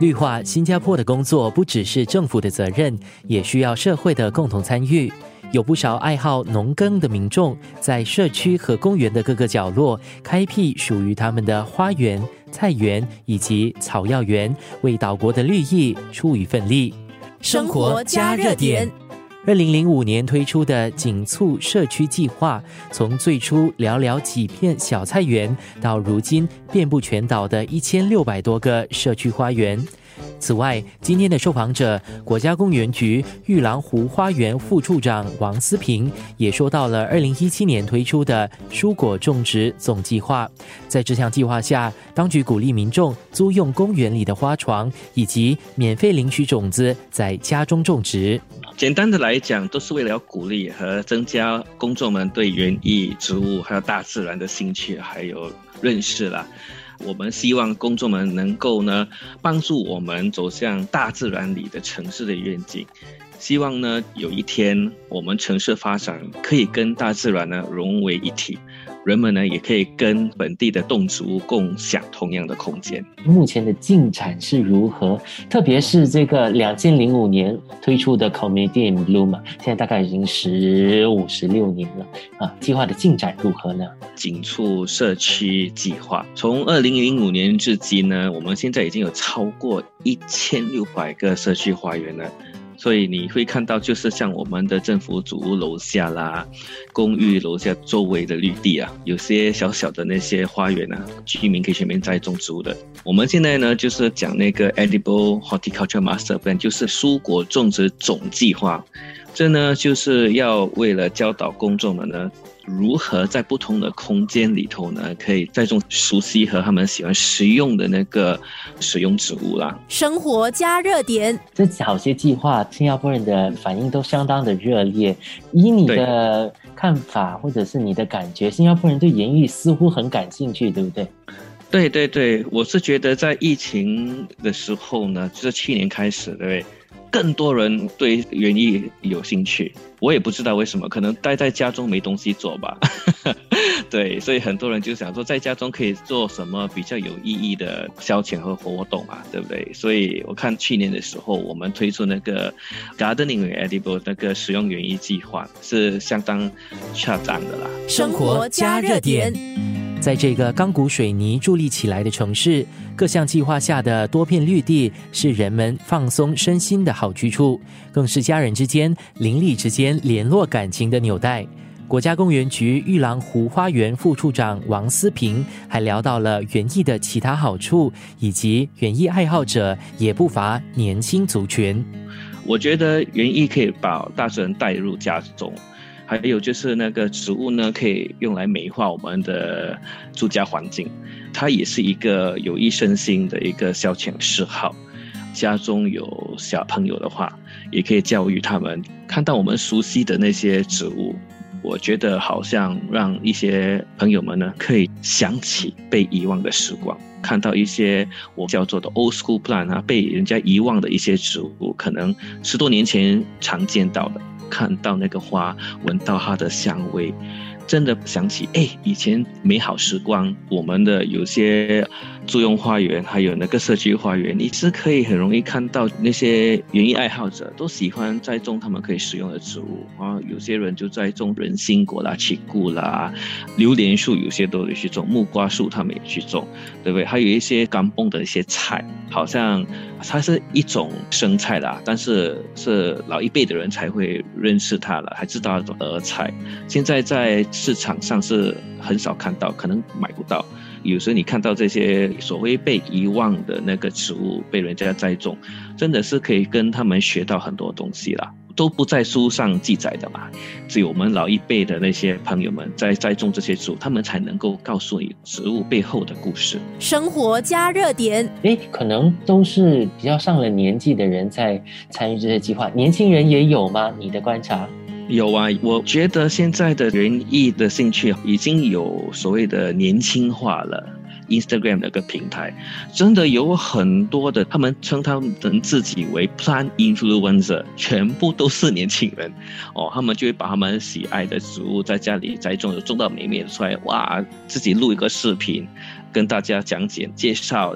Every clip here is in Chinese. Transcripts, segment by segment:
绿化新加坡的工作不只是政府的责任，也需要社会的共同参与。有不少爱好农耕的民众，在社区和公园的各个角落开辟属于他们的花园、菜园以及草药园，为岛国的绿意出一份力。生活加热点。二零零五年推出的紧促社区计划，从最初寥寥几片小菜园，到如今遍布全岛的一千六百多个社区花园。此外，今天的受访者，国家公园局玉兰湖花园副处长王思平也说到了二零一七年推出的蔬果种植总计划。在这项计划下，当局鼓励民众租用公园里的花床，以及免费领取种子，在家中种植。简单的来讲，都是为了要鼓励和增加公众们对园艺、植物还有大自然的兴趣，还有认识啦。我们希望公众们能够呢，帮助我们走向大自然里的城市的愿景。希望呢，有一天我们城市发展可以跟大自然呢融为一体。人们呢也可以跟本地的动植物共享同样的空间。目前的进展是如何？特别是这个两千零五年推出的 in Bloom 嘛，现在大概已经十五十六年了啊。计划的进展如何呢？景促社区计划从二零零五年至今呢，我们现在已经有超过一千六百个社区花园了。所以你会看到，就是像我们的政府主屋楼下啦，公寓楼下周围的绿地啊，有些小小的那些花园啊，居民可以全面栽种植物的。我们现在呢，就是讲那个 Edible Horticulture Master Plan，就是蔬果种植总计划。这呢，就是要为了教导公众们呢。如何在不同的空间里头呢，可以栽种熟悉和他们喜欢食用的那个食用植物啦？生活加热点，这好些计划，新加坡人的反应都相当的热烈。以你的看法或者是你的感觉，新加坡人对言语似乎很感兴趣，对不对？对对对，我是觉得在疫情的时候呢，就是去年开始，对不对？更多人对园艺有兴趣，我也不知道为什么，可能待在家中没东西做吧。对，所以很多人就想说，在家中可以做什么比较有意义的消遣和活动啊，对不对？所以我看去年的时候，我们推出那个 Gardening Edible 那个使用园艺计划，是相当恰当的啦。生活加热点。在这个钢骨水泥筑立起来的城市，各项计划下的多片绿地是人们放松身心的好去处，更是家人之间邻里之间联络感情的纽带。国家公园局玉郎湖花园副处长王思平还聊到了园艺的其他好处，以及园艺爱好者也不乏年轻族群。我觉得园艺可以把大自然带入家中。还有就是那个植物呢，可以用来美化我们的住家环境，它也是一个有益身心的一个消遣嗜好。家中有小朋友的话，也可以教育他们看到我们熟悉的那些植物，我觉得好像让一些朋友们呢，可以想起被遗忘的时光，看到一些我叫做的 old school plant 啊，被人家遗忘的一些植物，可能十多年前常见到的。看到那个花，闻到它的香味。真的想起哎，以前美好时光，我们的有些租用花园，还有那个社区花园，你是。可以很容易看到那些园艺爱好者都喜欢栽种他们可以使用的植物啊。有些人就在种人参果啦、奇菇啦、榴莲树，有些都有去种木瓜树，他们也去种，对不对？还有一些干蹦的一些菜，好像它是。一种生菜啦，但是。是。老一辈的人才会认识它了，还知道那种儿菜。现在在市场上是。很少看到，可能买不到。有时候你看到这些所谓被遗忘的那个植物被人家栽种，真的是可以跟他们学到很多东西啦，都不在书上记载的嘛。只有我们老一辈的那些朋友们在栽种这些植物，他们才能够告诉你植物背后的故事。生活加热点，哎，可能都是比较上了年纪的人在参与这些计划，年轻人也有吗？你的观察？有啊，我觉得现在的园艺的兴趣已经有所谓的年轻化了。Instagram 那个平台，真的有很多的，他们称他们自己为 Plant Influencer，全部都是年轻人哦。他们就会把他们喜爱的植物在家里栽种，种到美美的出来，哇，自己录一个视频。跟大家讲解介绍，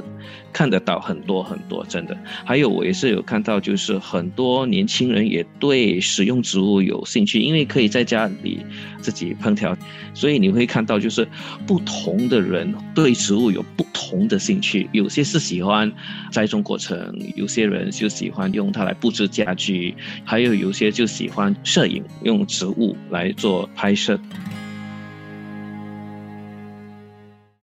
看得到很多很多，真的。还有我也是有看到，就是很多年轻人也对食用植物有兴趣，因为可以在家里自己烹调，所以你会看到就是不同的人对植物有不同的兴趣，有些是喜欢栽种过程，有些人就喜欢用它来布置家居，还有有些就喜欢摄影，用植物来做拍摄。